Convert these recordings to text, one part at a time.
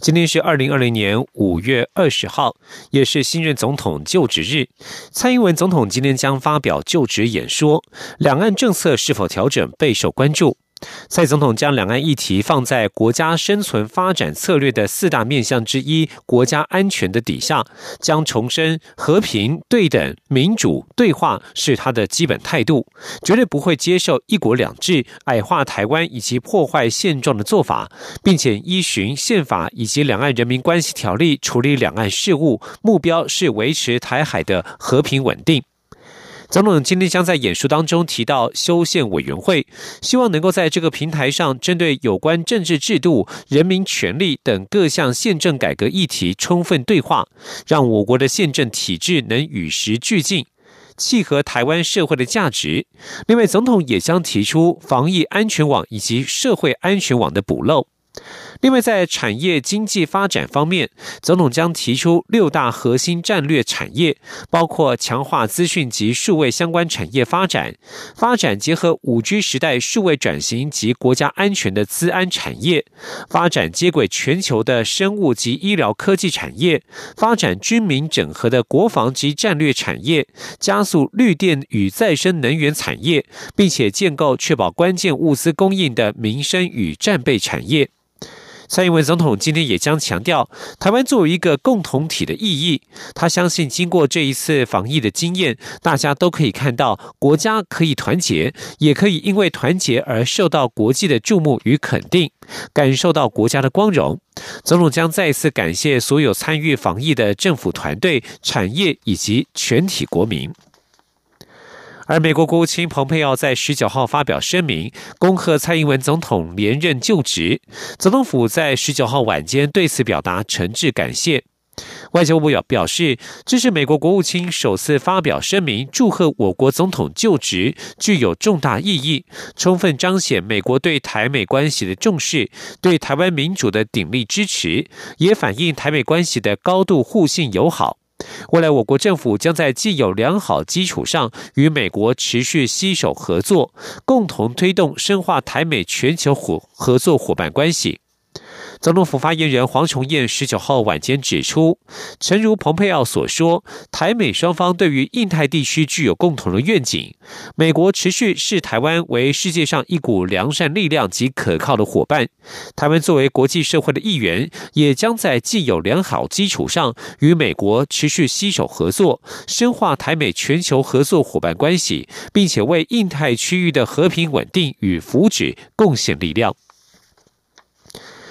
今天是二零二零年五月二十号，也是新任总统就职日。蔡英文总统今天将发表就职演说，两岸政策是否调整备受关注。蔡总统将两岸议题放在国家生存发展策略的四大面向之一——国家安全的底下，将重申和平、对等、民主、对话是他的基本态度，绝对不会接受一国两制、矮化台湾以及破坏现状的做法，并且依循宪法以及两岸人民关系条例处理两岸事务，目标是维持台海的和平稳定。总统今天将在演说当中提到修宪委员会，希望能够在这个平台上，针对有关政治制度、人民权利等各项宪政改革议题充分对话，让我国的宪政体制能与时俱进，契合台湾社会的价值。另外，总统也将提出防疫安全网以及社会安全网的补漏。另外，在产业经济发展方面，总统将提出六大核心战略产业，包括强化资讯及数位相关产业发展，发展结合五 G 时代数位转型及国家安全的资安产业，发展接轨全球的生物及医疗科技产业，发展军民整合的国防及战略产业，加速绿电与再生能源产业，并且建构确保关键物资供应的民生与战备产业。蔡英文总统今天也将强调台湾作为一个共同体的意义。他相信，经过这一次防疫的经验，大家都可以看到，国家可以团结，也可以因为团结而受到国际的注目与肯定，感受到国家的光荣。总统将再次感谢所有参与防疫的政府团队、产业以及全体国民。而美国国务卿蓬佩奥在十九号发表声明，恭贺蔡英文总统连任就职。总统府在十九号晚间对此表达诚挚感谢。外交部表表示，这是美国国务卿首次发表声明祝贺我国总统就职，具有重大意义，充分彰显美国对台美关系的重视，对台湾民主的鼎力支持，也反映台美关系的高度互信友好。未来，我国政府将在既有良好基础上，与美国持续携手合作，共同推动深化台美全球伙合作伙伴关系。总统府发言人黄崇彦十九号晚间指出，诚如蓬佩奥所说，台美双方对于印太地区具有共同的愿景。美国持续视台湾为世界上一股良善力量及可靠的伙伴。台湾作为国际社会的一员，也将在既有良好基础上，与美国持续携手合作，深化台美全球合作伙伴关系，并且为印太区域的和平稳定与福祉贡献力量。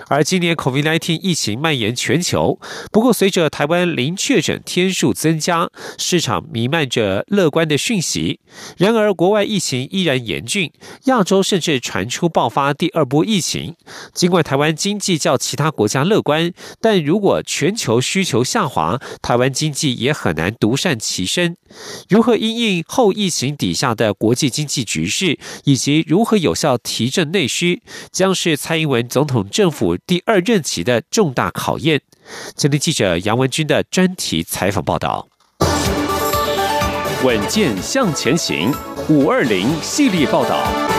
而今年 COVID-19 疫情蔓延全球，不过随着台湾零确诊天数增加，市场弥漫着乐观的讯息。然而，国外疫情依然严峻，亚洲甚至传出爆发第二波疫情。尽管台湾经济较其他国家乐观，但如果全球需求下滑，台湾经济也很难独善其身。如何因应后疫情底下的国际经济局势，以及如何有效提振内需，将是蔡英文总统政府。第二任期的重大考验。今天记者杨文军的专题采访报道。稳健向前行，五二零系列报道。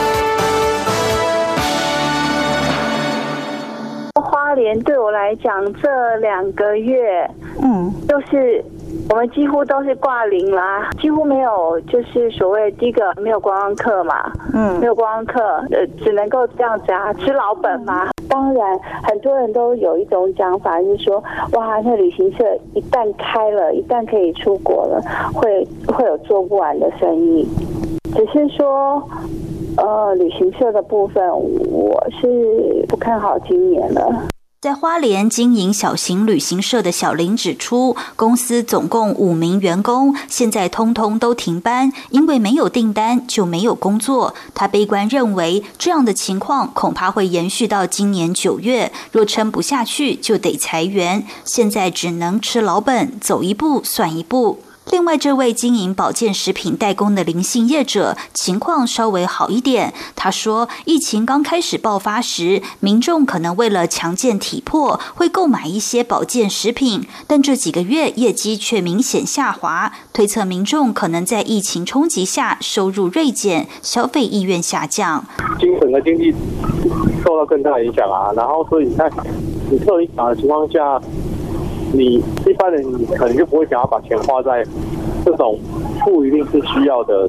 花莲对我来讲，这两个月，嗯，就是。我们几乎都是挂零啦，几乎没有，就是所谓第一个没有观光客嘛，嗯，没有观光客，呃，只能够这样子啊，吃老本嘛。当然，很多人都有一种讲法，就是说，哇，那旅行社一旦开了，一旦可以出国了，会会有做不完的生意。只是说，呃，旅行社的部分，我是不看好今年了。在花莲经营小型旅行社的小林指出，公司总共五名员工，现在通通都停班，因为没有订单就没有工作。他悲观认为，这样的情况恐怕会延续到今年九月，若撑不下去就得裁员。现在只能吃老本，走一步算一步。另外，这位经营保健食品代工的林姓业者情况稍微好一点。他说，疫情刚开始爆发时，民众可能为了强健体魄，会购买一些保健食品，但这几个月业绩却明显下滑，推测民众可能在疫情冲击下收入锐减，消费意愿下降。经整个经济受到更大影响啊，然后所以你看，你受影响的情况下。你一般人可能就不会想要把钱花在这种不一定是需要的、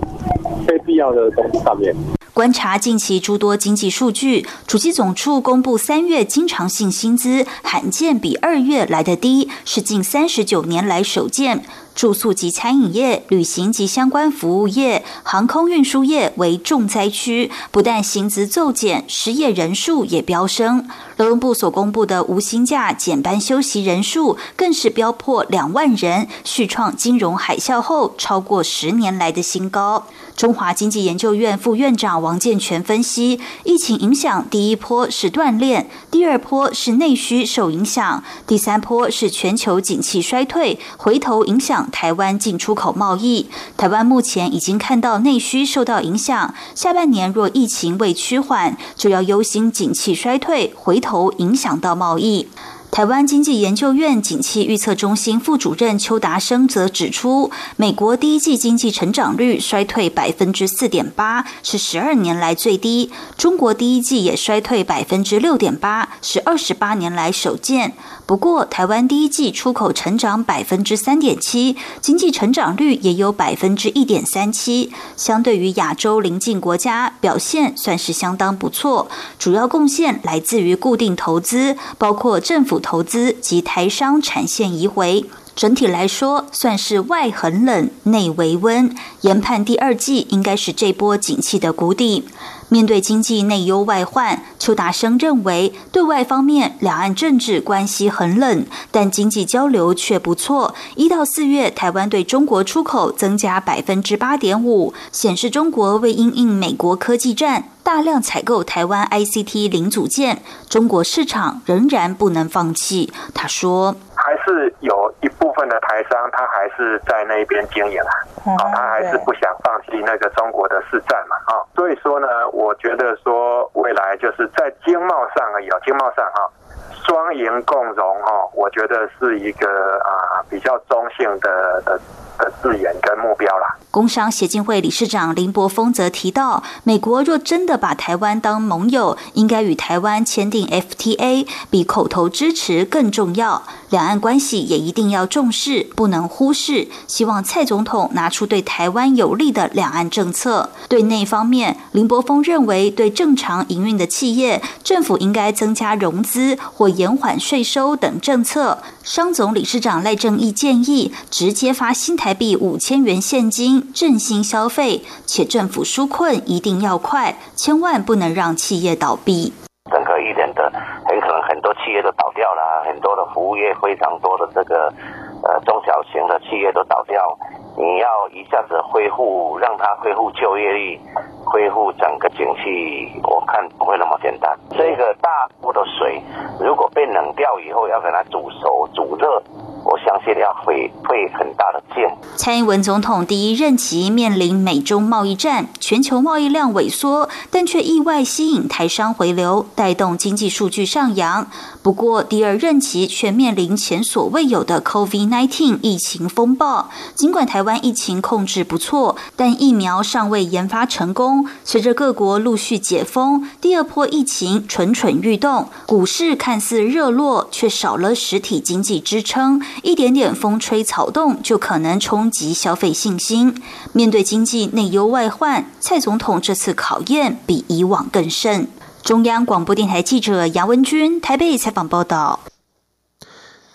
非必要的东西上面。观察近期诸多经济数据，主机总处公布三月经常性薪资罕见比二月来的低，是近三十九年来首见。住宿及餐饮业、旅行及相关服务业、航空运输业为重灾区，不但薪资骤减，失业人数也飙升。劳动部所公布的无薪假减班休息人数更是飙破两万人，续创金融海啸后超过十年来的新高。中华经济研究院副院长王建全分析，疫情影响第一波是锻炼，第二波是内需受影响，第三波是全球景气衰退，回头影响台湾进出口贸易。台湾目前已经看到内需受到影响，下半年若疫情未趋缓，就要忧心景气衰退，回头影响到贸易。台湾经济研究院景气预测中心副主任邱达生则指出，美国第一季经济成长率衰退百分之四点八，是十二年来最低；中国第一季也衰退百分之六点八，是二十八年来首见。不过，台湾第一季出口成长百分之三点七，经济成长率也有百分之一点三七，相对于亚洲邻近国家，表现算是相当不错。主要贡献来自于固定投资，包括政府。投资及台商产线移回，整体来说算是外很冷，内为温。研判第二季应该是这波景气的谷底。面对经济内忧外患，邱达生认为，对外方面两岸政治关系很冷，但经济交流却不错。一到四月，台湾对中国出口增加百分之八点五，显示中国为因应美国科技战，大量采购台湾 ICT 零组件，中国市场仍然不能放弃。他说。还是有一部分的台商，他还是在那边经营啊，啊，他还是不想放弃那个中国的市占嘛，啊，所以说呢，我觉得说未来就是在经贸上而已，经贸上哈，双赢共荣哈，我觉得是一个啊比较中性的的。的字眼跟目标啦。工商协进会理事长林柏峰则提到，美国若真的把台湾当盟友，应该与台湾签订 FTA，比口头支持更重要。两岸关系也一定要重视，不能忽视。希望蔡总统拿出对台湾有利的两岸政策。对内方面，林柏峰认为，对正常营运的企业，政府应该增加融资或延缓税收等政策。商总理事长赖正义建议，直接发新台币五千元现金振兴消费，且政府纾困一定要快，千万不能让企业倒闭。整个一年的，很可能很多企业都倒掉了，很多的服务业非常多的这个呃中小型的企业都倒掉。你要一下子恢复，让它恢复就业率，恢复整个景气，我看不会那么简单。这个大锅的水，如果被冷掉以后，要给它煮熟、煮热。我相信要会会很大的劲。蔡英文总统第一任期面临美中贸易战，全球贸易量萎缩，但却意外吸引台商回流，带动经济数据上扬。不过第二任期却面临前所未有的 COVID-19 疫情风暴。尽管台湾疫情控制不错，但疫苗尚未研发成功。随着各国陆续解封，第二波疫情蠢蠢欲动，股市看似热络，却少了实体经济支撑。一点点风吹草动就可能冲击消费信心。面对经济内忧外患，蔡总统这次考验比以往更甚。中央广播电台记者杨文君台北采访报道。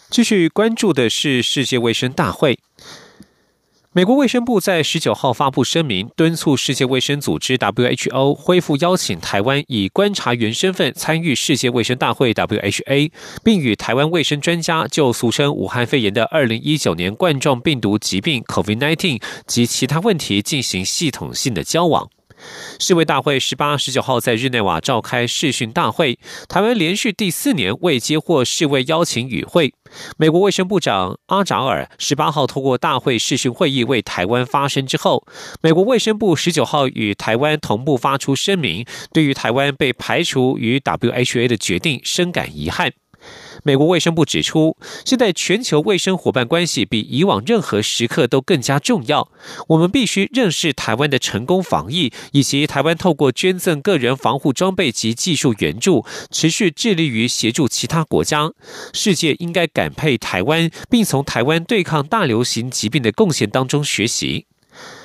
继续关注的是世界卫生大会。美国卫生部在十九号发布声明，敦促世界卫生组织 （WHO） 恢复邀请台湾以观察员身份参与世界卫生大会 （WHA），并与台湾卫生专家就俗称武汉肺炎的二零一九年冠状病毒疾病 （COVID-19） 及其他问题进行系统性的交往。世卫大会十八、十九号在日内瓦召开视讯大会，台湾连续第四年未接获世卫邀请与会。美国卫生部长阿扎尔十八号通过大会视讯会议为台湾发声之后，美国卫生部十九号与台湾同步发出声明，对于台湾被排除于 WHO 的决定深感遗憾。美国卫生部指出，现在全球卫生伙伴关系比以往任何时刻都更加重要。我们必须认识台湾的成功防疫，以及台湾透过捐赠个人防护装备及技术援助，持续致力于协助其他国家。世界应该感佩台湾，并从台湾对抗大流行疾病的贡献当中学习。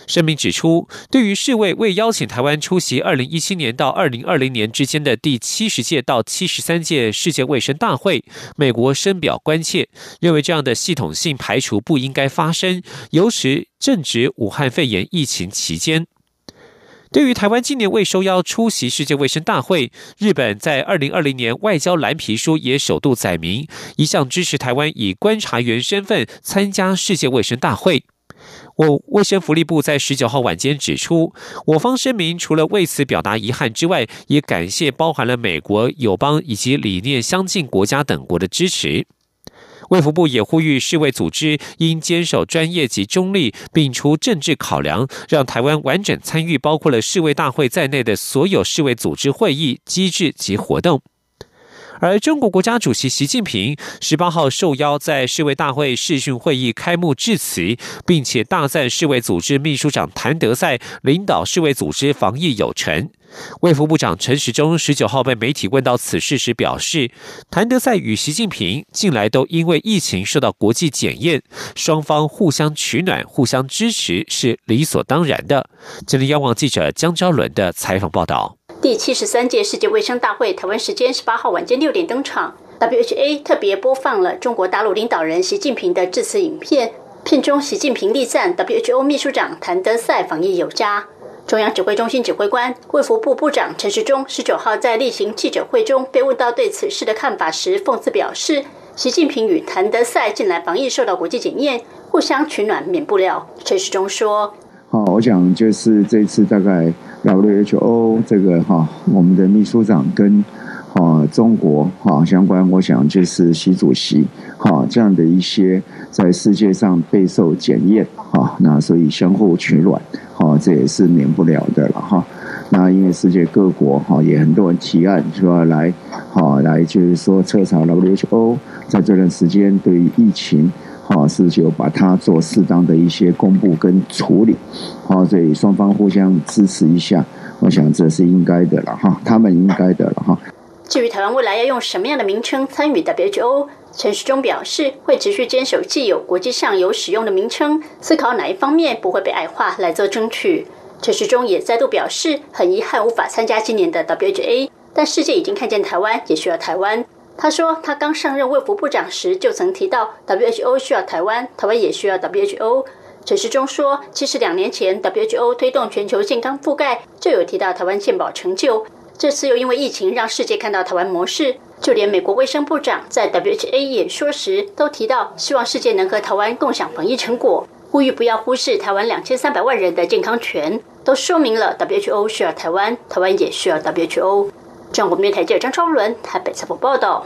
声明指出，对于世卫未邀请台湾出席二零一七年到二零二零年之间的第七十届到七十三届世界卫生大会，美国深表关切，认为这样的系统性排除不应该发生，尤其正值武汉肺炎疫情期间。对于台湾今年未受邀出席世界卫生大会，日本在二零二零年外交蓝皮书也首度载明，一向支持台湾以观察员身份参加世界卫生大会。我卫生福利部在十九号晚间指出，我方声明除了为此表达遗憾之外，也感谢包含了美国、友邦以及理念相近国家等国的支持。卫福部也呼吁世卫组织应坚守专业及中立，摒除政治考量，让台湾完整参与包括了世卫大会在内的所有世卫组织会议机制及活动。而中国国家主席习近平十八号受邀在世卫大会视讯会议开幕致辞，并且大赞世卫组织秘书长谭德赛领导世卫组织防疫有成。卫副部长陈时中十九号被媒体问到此事时表示，谭德赛与习近平近来都因为疫情受到国际检验，双方互相取暖、互相支持是理所当然的。这里央网记者江昭伦的采访报道。第七十三届世界卫生大会台湾时间十八号晚间六点登场，WHA 特别播放了中国大陆领导人习近平的致辞影片。片中，习近平力赞 WHO 秘书长谭德赛防疫有加。中央指挥中心指挥官、卫福部部长陈时中十九号在例行记者会中被问到对此事的看法时，讽刺表示：习近平与谭德赛近来防疫受到国际检验，互相取暖免不了。陈时中说：“好，我想就是这次大概。” WHO 这个哈，我们的秘书长跟啊中国哈相关，我想就是习主席哈这样的一些在世界上备受检验哈，那所以相互取暖哈，这也是免不了的了哈。那因为世界各国哈也很多人提案说来哈来就是说彻查 WHO 在这段时间对于疫情。啊，是就把它做适当的一些公布跟处理，好，所以双方互相支持一下，我想这是应该的了哈，他们应该的了哈。至于台湾未来要用什么样的名称参与 WHO，陈时中表示会持续坚守既有国际上有使用的名称，思考哪一方面不会被矮化来做争取。陈时中也再度表示，很遗憾无法参加今年的 WHA，但世界已经看见台湾，也需要台湾。他说，他刚上任卫福部长时就曾提到，WHO 需要台湾，台湾也需要 WHO。陈时中说，其实两年前 WHO 推动全球健康覆盖就有提到台湾健保成就，这次又因为疫情让世界看到台湾模式，就连美国卫生部长在 WHA 演说时都提到，希望世界能和台湾共享防疫成果，呼吁不要忽视台湾两千三百万人的健康权，都说明了 WHO 需要台湾，台湾也需要 WHO。中国面台记者张超伦台北采访报道。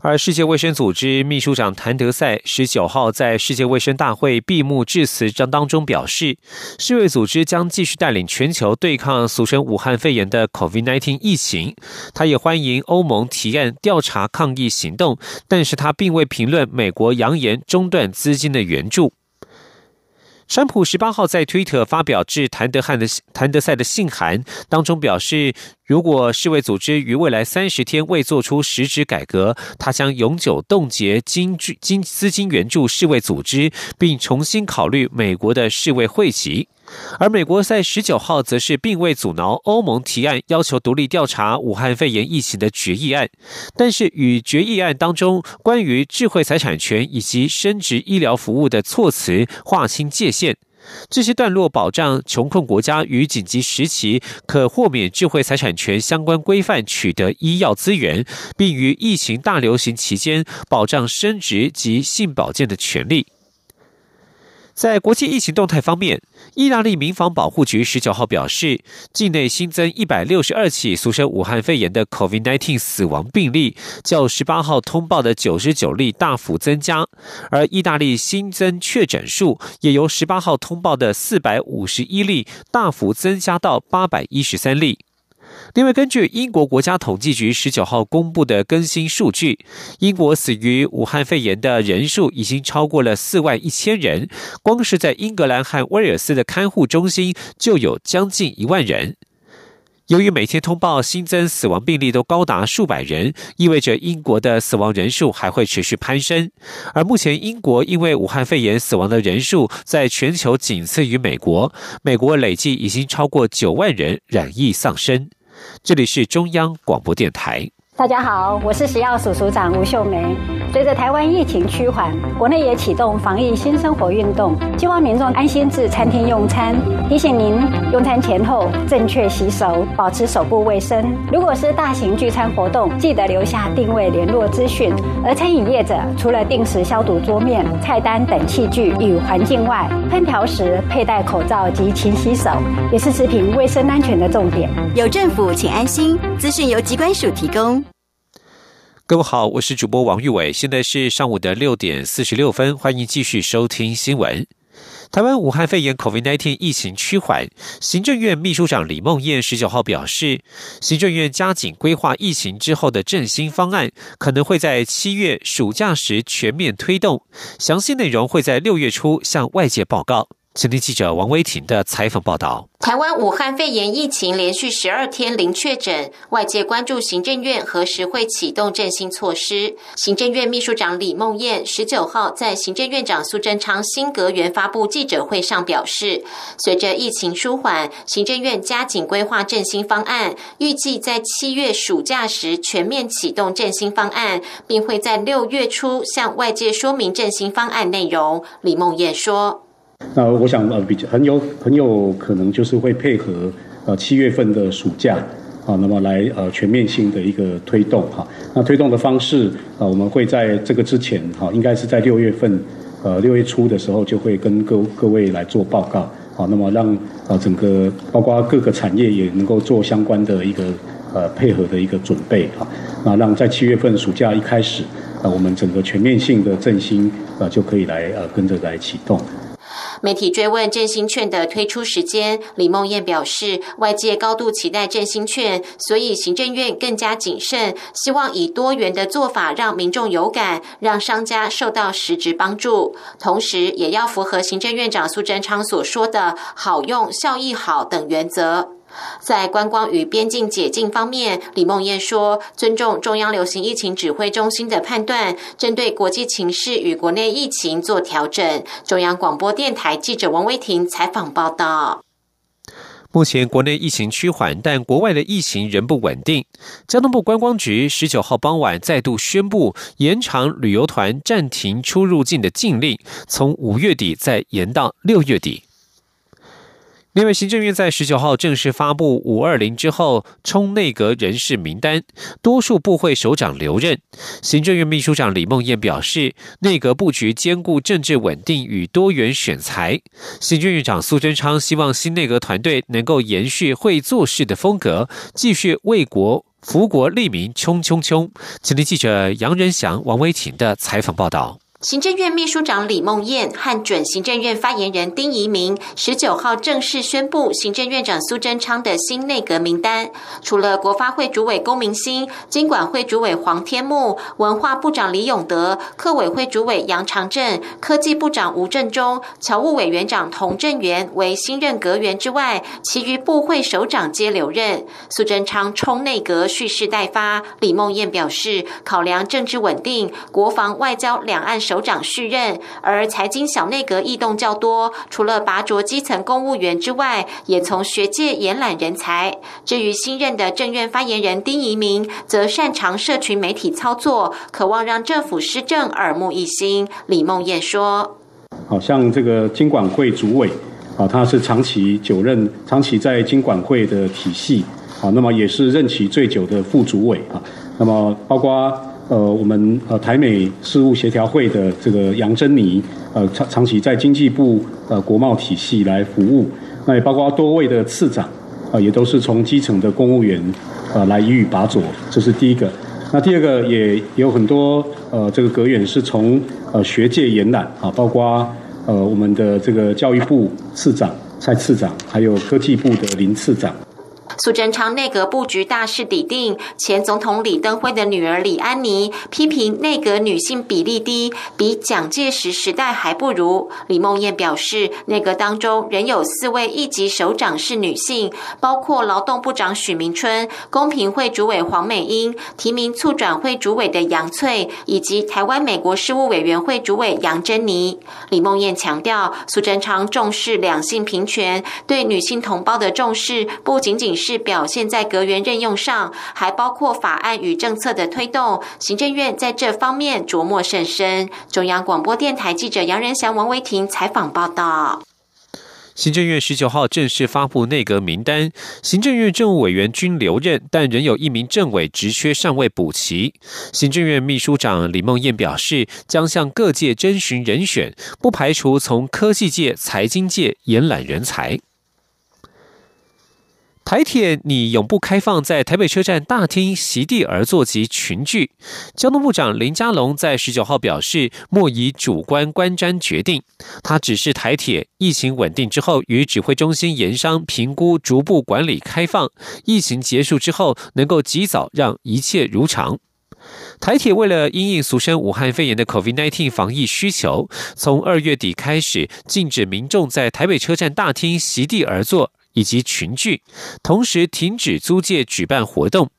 而世界卫生组织秘书长谭德赛十九号在世界卫生大会闭幕致辞章当中表示，世卫组织将继续带领全球对抗俗称武汉肺炎的 COVID-19 疫情。他也欢迎欧盟提案调查抗疫行动，但是他并未评论美国扬言中断资金的援助。川普十八号在推特发表致谭德汉的谭德赛的信函当中表示，如果世卫组织于未来三十天未做出实质改革，他将永久冻结金金资金援助世卫组织，并重新考虑美国的世卫会籍。而美国在十九号则是并未阻挠欧盟提案要求独立调查武汉肺炎疫情的决议案，但是与决议案当中关于智慧财产权以及生殖医疗服务的措辞划清界限，这些段落保障穷困国家与紧急时期可豁免智慧财产权相关规范取得医药资源，并于疫情大流行期间保障生殖及性保健的权利。在国际疫情动态方面，意大利民防保护局十九号表示，境内新增一百六十二起俗称武汉肺炎的 COVID-19 死亡病例，较十八号通报的九十九例大幅增加，而意大利新增确诊数也由十八号通报的四百五十一例大幅增加到八百一十三例。另外，根据英国国家统计局十九号公布的更新数据，英国死于武汉肺炎的人数已经超过了四万一千人。光是在英格兰和威尔斯的看护中心就有将近一万人。由于每天通报新增死亡病例都高达数百人，意味着英国的死亡人数还会持续攀升。而目前，英国因为武汉肺炎死亡的人数在全球仅次于美国，美国累计已经超过九万人染疫丧生。这里是中央广播电台。大家好，我是食药署署长吴秀梅。随着台湾疫情趋缓，国内也启动防疫新生活运动，希望民众安心至餐厅用餐。提醒您，用餐前后正确洗手，保持手部卫生。如果是大型聚餐活动，记得留下定位联络资讯。而餐饮业者除了定时消毒桌面、菜单等器具与环境外，烹调时佩戴口罩及勤洗手，也是食品卫生安全的重点。有政府，请安心。资讯由机关署提供。各位好，我是主播王玉伟，现在是上午的六点四十六分，欢迎继续收听新闻。台湾武汉肺炎 COVID-19 疫情趋缓，行政院秘书长李梦燕十九号表示，行政院加紧规划疫情之后的振兴方案，可能会在七月暑假时全面推动，详细内容会在六月初向外界报告。前天记者王威婷的采访报道：台湾武汉肺炎疫情连续十二天零确诊，外界关注行政院何时会启动振兴措施。行政院秘书长李梦燕十九号在行政院长苏贞昌新阁园发布记者会上表示，随着疫情舒缓，行政院加紧规划振兴方案，预计在七月暑假时全面启动振兴方案，并会在六月初向外界说明振兴方案内容。李梦燕说。那我想呃，比较很有很有可能就是会配合呃七月份的暑假啊，那么来呃全面性的一个推动哈。那推动的方式啊，我们会在这个之前哈，应该是在六月份呃六月初的时候就会跟各各位来做报告啊，那么让啊整个包括各个产业也能够做相关的一个呃配合的一个准备啊，那让在七月份暑假一开始啊，我们整个全面性的振兴啊就可以来呃跟着来启动。媒体追问振兴券的推出时间，李梦燕表示，外界高度期待振兴券，所以行政院更加谨慎，希望以多元的做法让民众有感，让商家受到实质帮助，同时也要符合行政院长苏贞昌所说的好用、效益好等原则。在观光与边境解禁方面，李梦燕说：“尊重中央流行疫情指挥中心的判断，针对国际情势与国内疫情做调整。”中央广播电台记者王威婷采访报道。目前国内疫情趋缓，但国外的疫情仍不稳定。交通部观光局十九号傍晚再度宣布延长旅游团暂停出入境的禁令，从五月底再延到六月底。另外，行政院在十九号正式发布五二零之后冲内阁人事名单，多数部会首长留任。行政院秘书长李梦燕表示，内阁布局兼顾政治稳定与多元选才。行政院长苏贞昌希望新内阁团队能够延续会做事的风格，继续为国福国利民冲冲冲。请听记者杨仁祥、王威婷的采访报道。行政院秘书长李梦燕和准行政院发言人丁仪明十九号正式宣布行政院长苏贞昌的新内阁名单，除了国发会主委龚明鑫、经管会主委黄天木、文化部长李永德、客委会主委杨长正、科技部长吴振中、侨务委员长童振源为新任阁员之外，其余部会首长皆留任。苏贞昌冲内阁蓄势待发，李梦燕表示，考量政治稳定、国防外交两岸首。首长续任，而财经小内阁异动较多，除了拔擢基层公务员之外，也从学界延揽人才。至于新任的政院发言人丁仪明，则擅长社群媒体操作，渴望让政府施政耳目一新。李梦燕说：“好像这个经管会主委啊，他是长期久任，长期在经管会的体系啊，那么也是任期最久的副主委啊，那么包括。”呃，我们呃台美事务协调会的这个杨珍妮，呃长长期在经济部呃国贸体系来服务，那也包括多位的次长，啊也都是从基层的公务员呃来予以把佐，这是第一个。那第二个也有很多呃这个阁员是从呃学界延揽啊，包括呃我们的这个教育部次长蔡次长，还有科技部的林次长。苏贞昌内阁布局大势已定，前总统李登辉的女儿李安妮批评内阁女性比例低，比蒋介石时代还不如。李梦燕表示，内阁当中仍有四位一级首长是女性，包括劳动部长许明春、公平会主委黄美英、提名促转会主委的杨翠，以及台湾美国事务委员会主委杨珍妮。李梦燕强调，苏贞昌重视两性平权，对女性同胞的重视不仅仅是。是表现在阁员任用上，还包括法案与政策的推动。行政院在这方面琢磨甚深。中央广播电台记者杨仁祥、王维婷采访报道。行政院十九号正式发布内阁名单，行政院政务委员均留任，但仍有一名政委职缺尚未补齐。行政院秘书长李梦燕表示，将向各界征询人选，不排除从科技界、财经界延揽人才。台铁拟永不开放在台北车站大厅席地而坐及群聚。交通部长林佳龙在十九号表示，莫以主观观瞻决定。他指示台铁疫情稳定之后，与指挥中心研商评估，逐步管理开放。疫情结束之后，能够及早让一切如常。台铁为了因应俗称武汉肺炎的 COVID-19 防疫需求，从二月底开始禁止民众在台北车站大厅席地而坐。以及群聚，同时停止租借举办活动。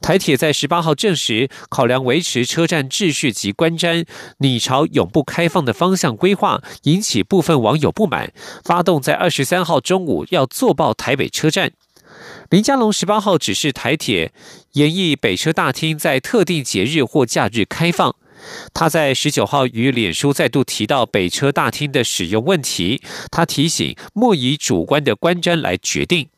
台铁在十八号证实，考量维持车站秩序及观瞻，拟朝永不开放的方向规划，引起部分网友不满，发动在二十三号中午要坐爆台北车站。林佳龙十八号指示台铁，演绎北车大厅在特定节日或假日开放。他在十九号与脸书再度提到北车大厅的使用问题，他提醒莫以主观的观瞻来决定。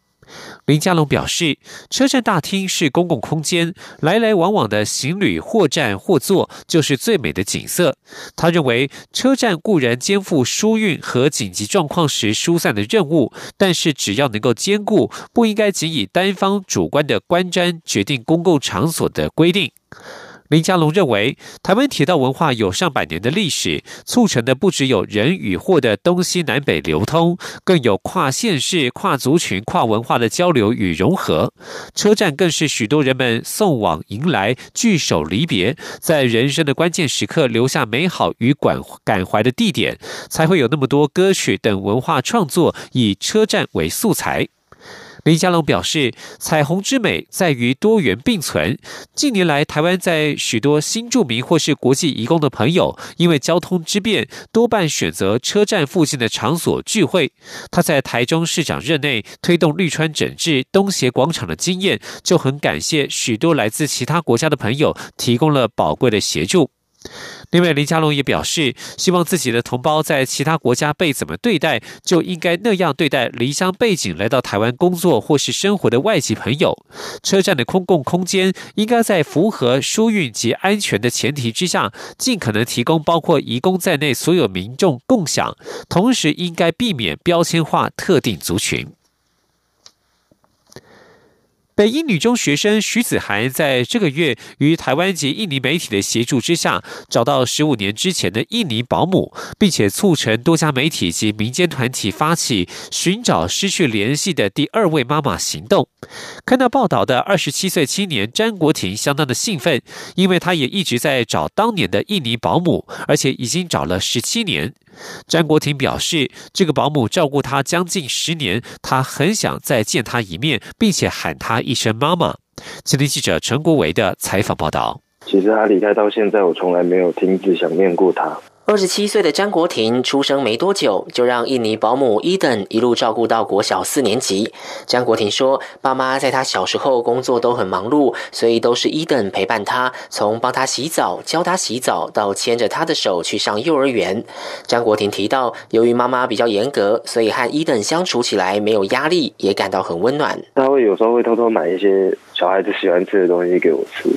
林佳龙表示，车站大厅是公共空间，来来往往的行旅或站或坐就是最美的景色。他认为，车站固然肩负疏运和紧急状况时疏散的任务，但是只要能够兼顾，不应该仅以单方主观的观瞻决定公共场所的规定。林佳龙认为，台湾铁道文化有上百年的历史，促成的不只有人与货的东西南北流通，更有跨县市、跨族群、跨文化的交流与融合。车站更是许多人们送往迎来、聚首离别，在人生的关键时刻留下美好与感感怀的地点，才会有那么多歌曲等文化创作以车站为素材。林佳龙表示，彩虹之美在于多元并存。近年来，台湾在许多新住民或是国际移工的朋友，因为交通之便，多半选择车站附近的场所聚会。他在台中市长任内推动绿川整治东协广场的经验，就很感谢许多来自其他国家的朋友提供了宝贵的协助。另外，林佳龙也表示，希望自己的同胞在其他国家被怎么对待，就应该那样对待离乡背景来到台湾工作或是生活的外籍朋友。车站的公共空间应该在符合疏运及安全的前提之下，尽可能提供包括移工在内所有民众共享，同时应该避免标签化特定族群。北一女中学生徐子涵在这个月于台湾及印尼媒体的协助之下，找到十五年之前的印尼保姆，并且促成多家媒体及民间团体发起寻找失去联系的第二位妈妈行动。看到报道的二十七岁青年詹国廷相当的兴奋，因为他也一直在找当年的印尼保姆，而且已经找了十七年。詹国廷表示，这个保姆照顾他将近十年，他很想再见她一面，并且喊她一声妈妈。今天记者陈国维的采访报道。其实他离开到现在，我从来没有停止想念过他。二十七岁的张国廷出生没多久，就让印尼保姆伊登一路照顾到国小四年级。张国廷说：“爸妈在他小时候工作都很忙碌，所以都是伊登陪伴他，从帮他洗澡、教他洗澡，到牵着他的手去上幼儿园。”张国廷提到，由于妈妈比较严格，所以和伊登相处起来没有压力，也感到很温暖。他会有时候会偷偷买一些小孩子喜欢吃的东西给我吃。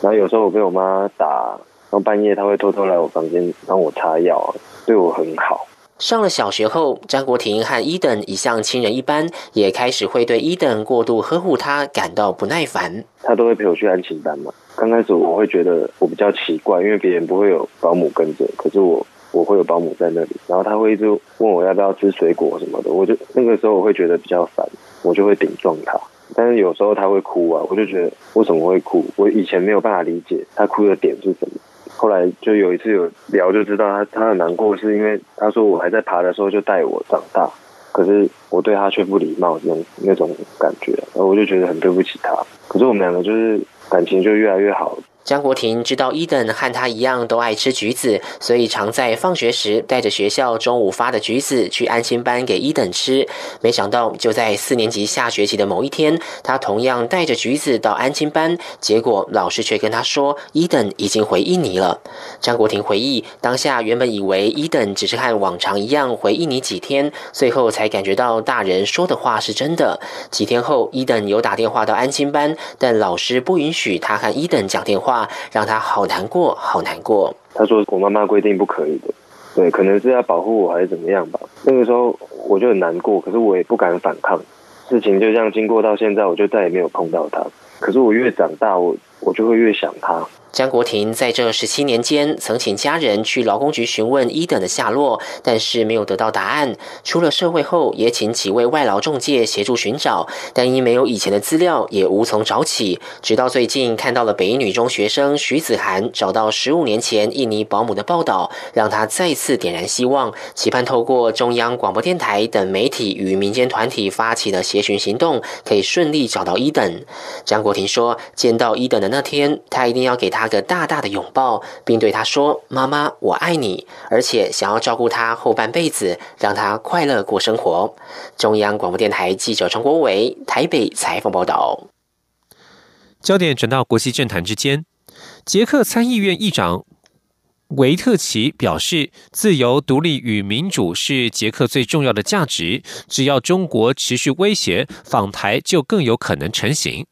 然后有时候我被我妈打，后半夜他会偷偷来我房间帮我擦药，对我很好。上了小学后，张国庭和伊登已像亲人一般，也开始会对伊登过度呵护他感到不耐烦。他都会陪我去安亲班嘛。刚开始我会觉得我比较奇怪，因为别人不会有保姆跟着，可是我我会有保姆在那里。然后他会一直问我要不要吃水果什么的，我就那个时候我会觉得比较烦，我就会顶撞他。但是有时候他会哭啊，我就觉得为什么会哭？我以前没有办法理解他哭的点是什么。后来就有一次有聊，就知道他他很难过，是因为他说我还在爬的时候就带我长大，可是我对他却不礼貌，那种那种感觉，然后我就觉得很对不起他。可是我们两个就是感情就越来越好。江国婷知道伊登和他一样都爱吃橘子，所以常在放学时带着学校中午发的橘子去安心班给伊登吃。没想到就在四年级下学期的某一天，他同样带着橘子到安心班，结果老师却跟他说伊登已经回印尼了。张国婷回忆，当下原本以为伊登只是和往常一样回印尼几天，最后才感觉到大人说的话是真的。几天后，伊登有打电话到安心班，但老师不允许他和伊登讲电话。让他好难过，好难过。他说：“我妈妈规定不可以的，对，可能是要保护我还是怎么样吧。”那个时候我就很难过，可是我也不敢反抗。事情就这样经过到现在，我就再也没有碰到他。可是我越长大，我我就会越想他。张国婷在这十七年间，曾请家人去劳工局询问伊等的下落，但是没有得到答案。出了社会后，也请几位外劳中介协助寻找，但因没有以前的资料，也无从找起。直到最近看到了北一女中学生徐子涵找到十五年前印尼保姆的报道，让他再次点燃希望，期盼透过中央广播电台等媒体与民间团体发起的协寻行动，可以顺利找到一等。张国婷说：“见到一等的那天，他一定要给他。”个大大的拥抱，并对他说：“妈妈，我爱你。”而且想要照顾他后半辈子，让他快乐过生活。中央广播电台记者陈国伟台北采访报道。焦点转到国际政坛之间，捷克参议院议长维特奇表示：“自由、独立与民主是捷克最重要的价值。只要中国持续威胁访台，就更有可能成型。”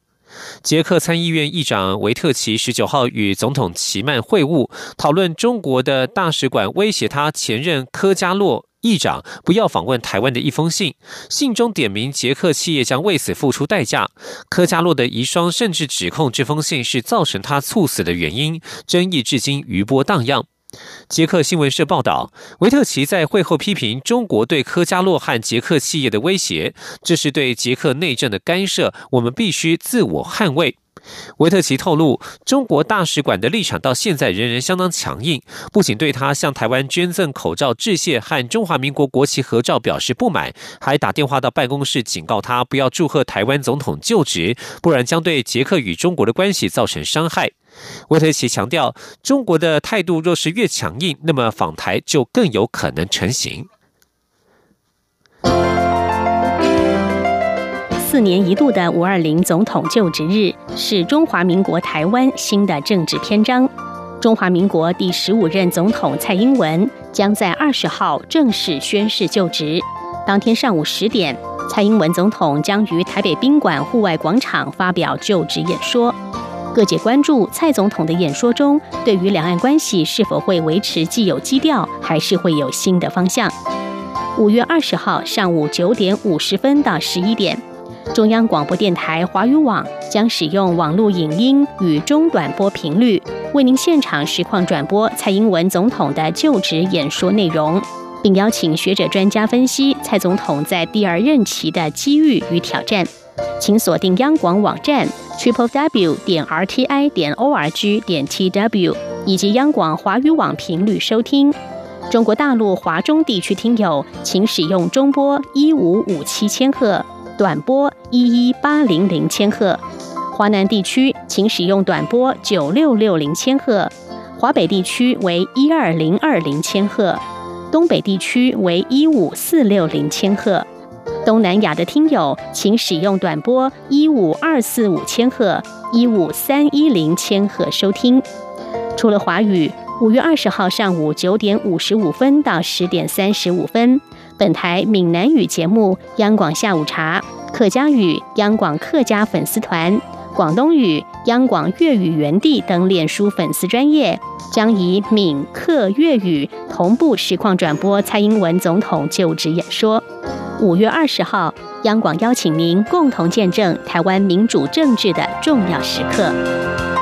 捷克参议院议长维特奇十九号与总统齐曼会晤，讨论中国的大使馆威胁他前任科加洛议长不要访问台湾的一封信。信中点名捷克企业将为此付出代价。科加洛的遗孀甚至指控这封信是造成他猝死的原因，争议至今余波荡漾。捷克新闻社报道，维特奇在会后批评中国对科加洛和捷克企业的威胁，这是对捷克内政的干涉，我们必须自我捍卫。维特奇透露，中国大使馆的立场到现在仍然相当强硬，不仅对他向台湾捐赠口罩致谢和中华民国国旗合照表示不满，还打电话到办公室警告他不要祝贺台湾总统就职，不然将对捷克与中国的关系造成伤害。维特奇强调，中国的态度若是越强硬，那么访台就更有可能成型。四年一度的五二零总统就职日是中华民国台湾新的政治篇章。中华民国第十五任总统蔡英文将在二十号正式宣誓就职。当天上午十点，蔡英文总统将于台北宾馆户外广场发表就职演说。各界关注蔡总统的演说中，对于两岸关系是否会维持既有基调，还是会有新的方向。五月二十号上午九点五十分到十一点，中央广播电台华语网将使用网络影音与中短波频率，为您现场实况转播蔡英文总统的就职演说内容，并邀请学者专家分析蔡总统在第二任期的机遇与挑战。请锁定央广网站 triple w 点 r t i 点 o r g 点 t w 以及央广华语网频率收听。中国大陆华中地区听友，请使用中波一五五七千赫，短波一一八零零千赫；华南地区请使用短波九六六零千赫，华北地区为一二零二零千赫，东北地区为一五四六零千赫。东南亚的听友，请使用短波一五二四五千赫、一五三一零千赫收听。除了华语，五月二十号上午九点五十五分到十点三十五分，本台闽南语节目《央广下午茶》，客家语《央广客家粉丝团》，广东语、央广粤语园地等脸书粉丝专业，将以闽客粤语同步实况转播蔡英文总统就职演说。五月二十号，央广邀请您共同见证台湾民主政治的重要时刻。